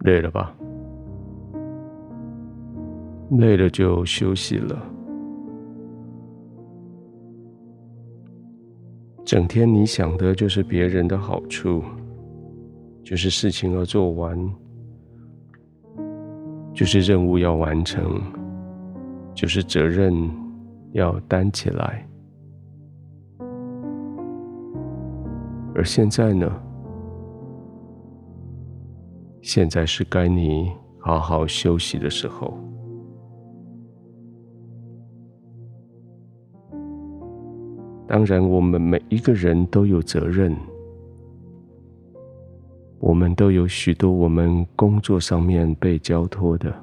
累了吧？累了就休息了。整天你想的就是别人的好处，就是事情要做完，就是任务要完成，就是责任要担起来。而现在呢？现在是该你好好休息的时候。当然，我们每一个人都有责任，我们都有许多我们工作上面被交托的。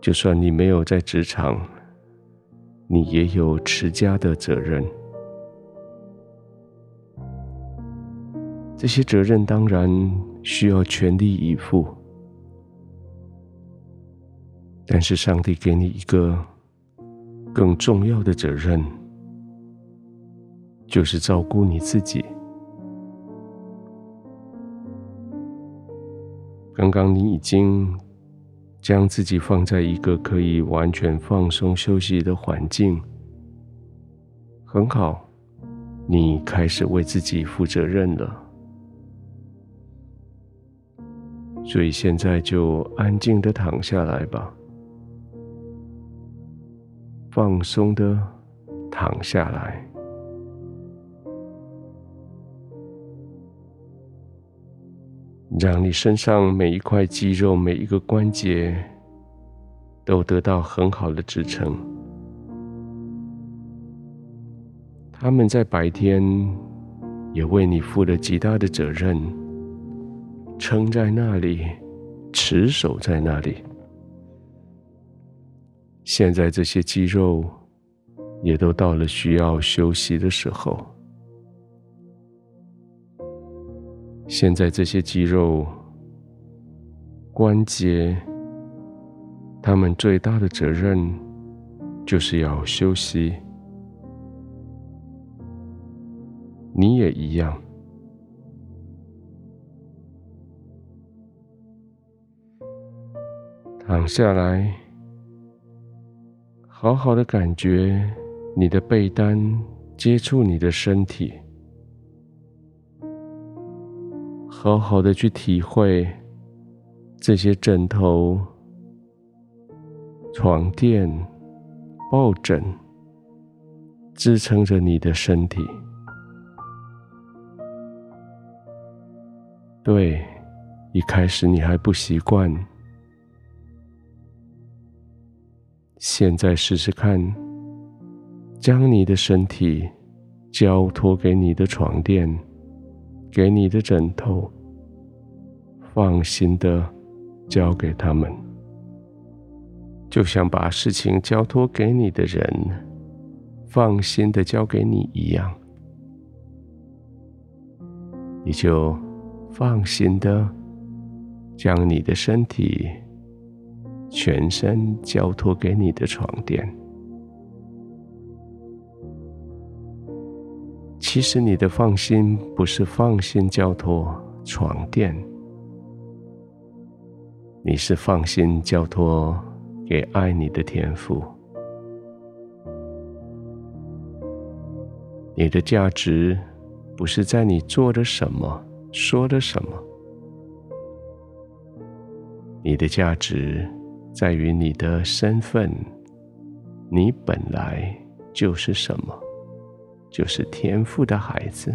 就算你没有在职场，你也有持家的责任。这些责任当然需要全力以赴，但是上帝给你一个更重要的责任，就是照顾你自己。刚刚你已经将自己放在一个可以完全放松休息的环境，很好，你开始为自己负责任了。所以现在就安静的躺下来吧，放松的躺下来，让你身上每一块肌肉、每一个关节都得到很好的支撑。他们在白天也为你负了极大的责任。撑在那里，持守在那里。现在这些肌肉也都到了需要休息的时候。现在这些肌肉、关节，他们最大的责任就是要休息。你也一样。躺下来，好好的感觉你的被单接触你的身体，好好的去体会这些枕头、床垫、抱枕支撑着你的身体。对，一开始你还不习惯。现在试试看，将你的身体交托给你的床垫，给你的枕头，放心的交给他们，就像把事情交托给你的人，放心的交给你一样，你就放心的将你的身体。全身交托给你的床垫。其实你的放心不是放心交托床垫，你是放心交托给爱你的天父。你的价值不是在你做了什么、说了什么，你的价值。在于你的身份，你本来就是什么？就是天赋的孩子。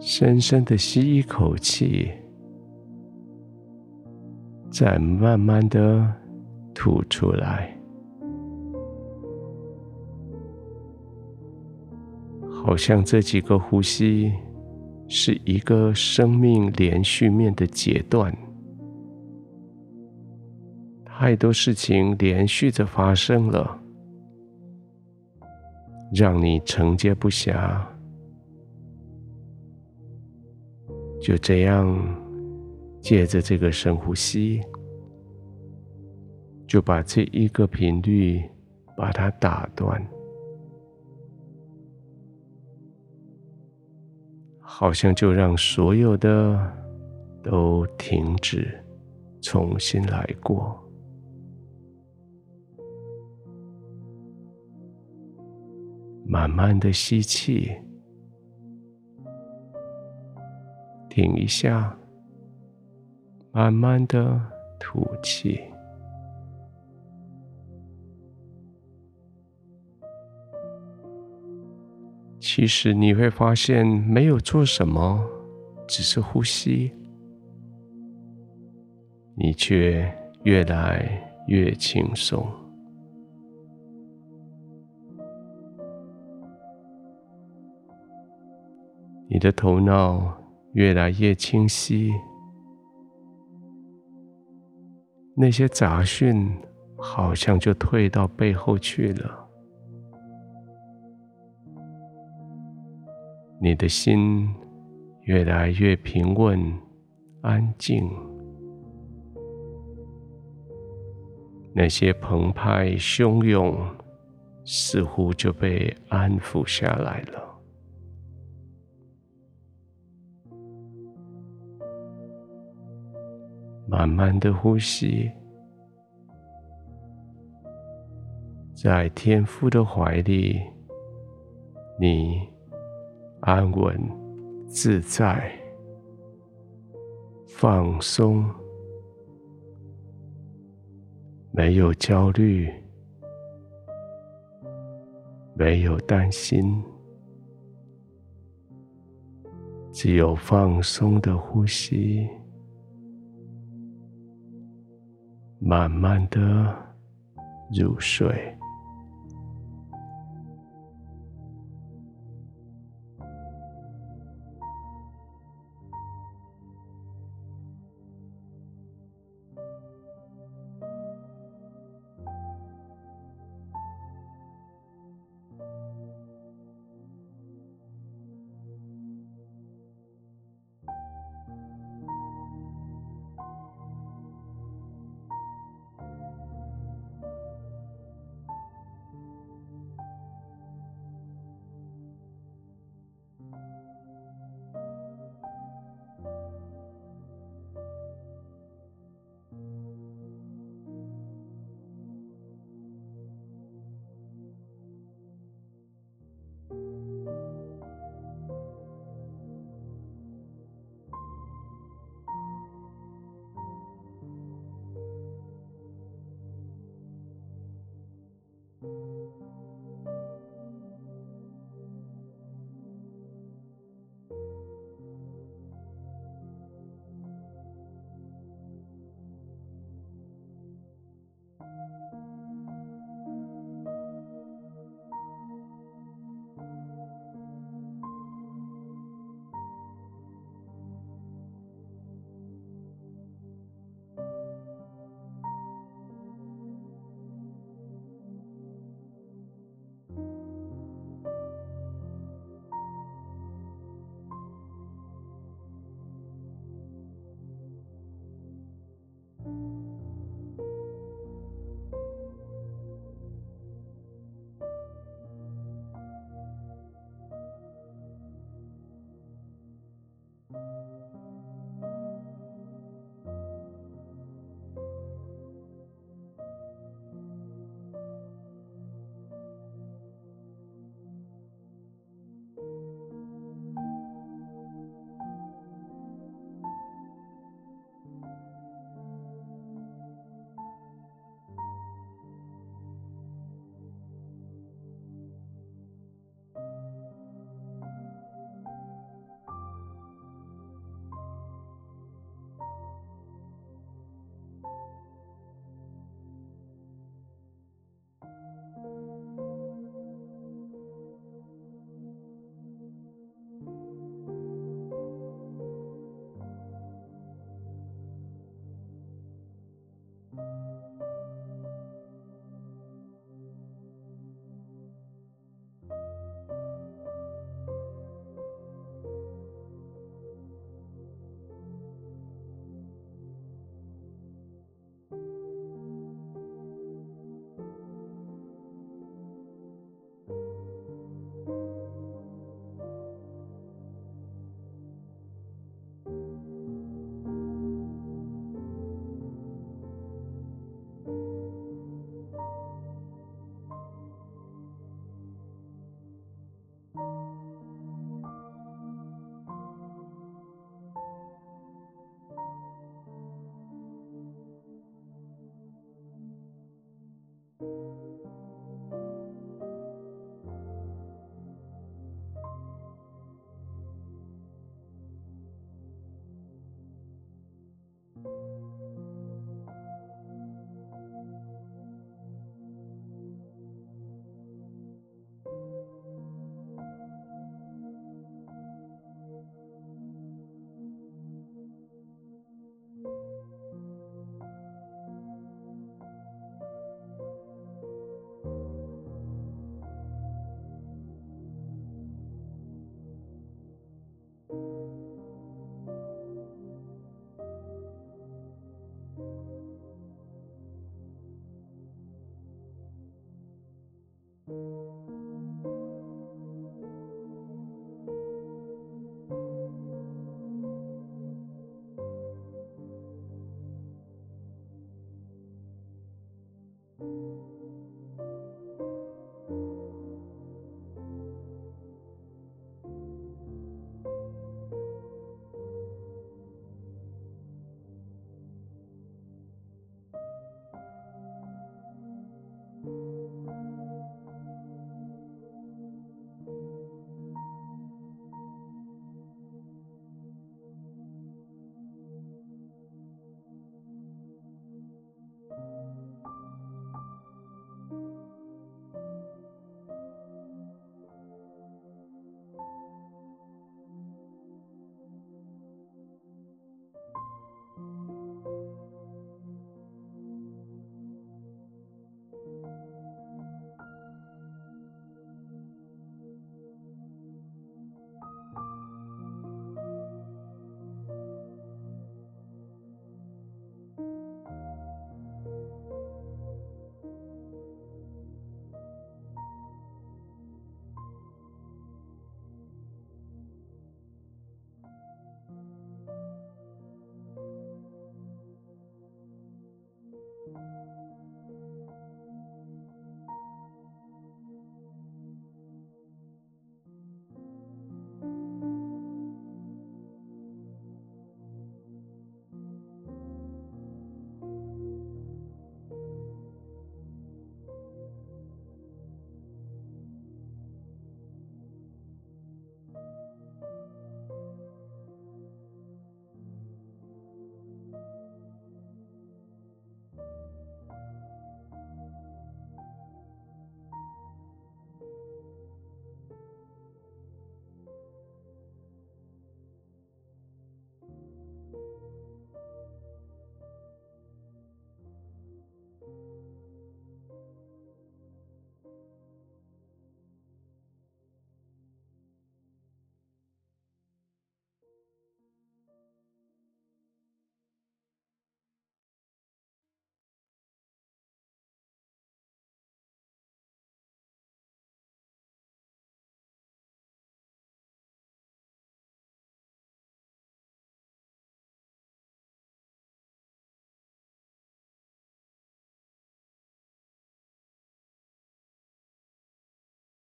深深的吸一口气，再慢慢的吐出来，好像这几个呼吸。是一个生命连续面的阶段，太多事情连续着发生了，让你承接不暇。就这样，借着这个深呼吸，就把这一个频率把它打断，好像就让所有的都停止，重新来过。慢慢的吸气，停一下，慢慢的吐气。其实你会发现，没有做什么，只是呼吸，你却越来越轻松。你的头脑越来越清晰，那些杂讯好像就退到背后去了。你的心越来越平稳、安静，那些澎湃汹涌似乎就被安抚下来了。慢慢的呼吸，在天父的怀里，你安稳、自在、放松，没有焦虑，没有担心，只有放松的呼吸。慢慢的入睡。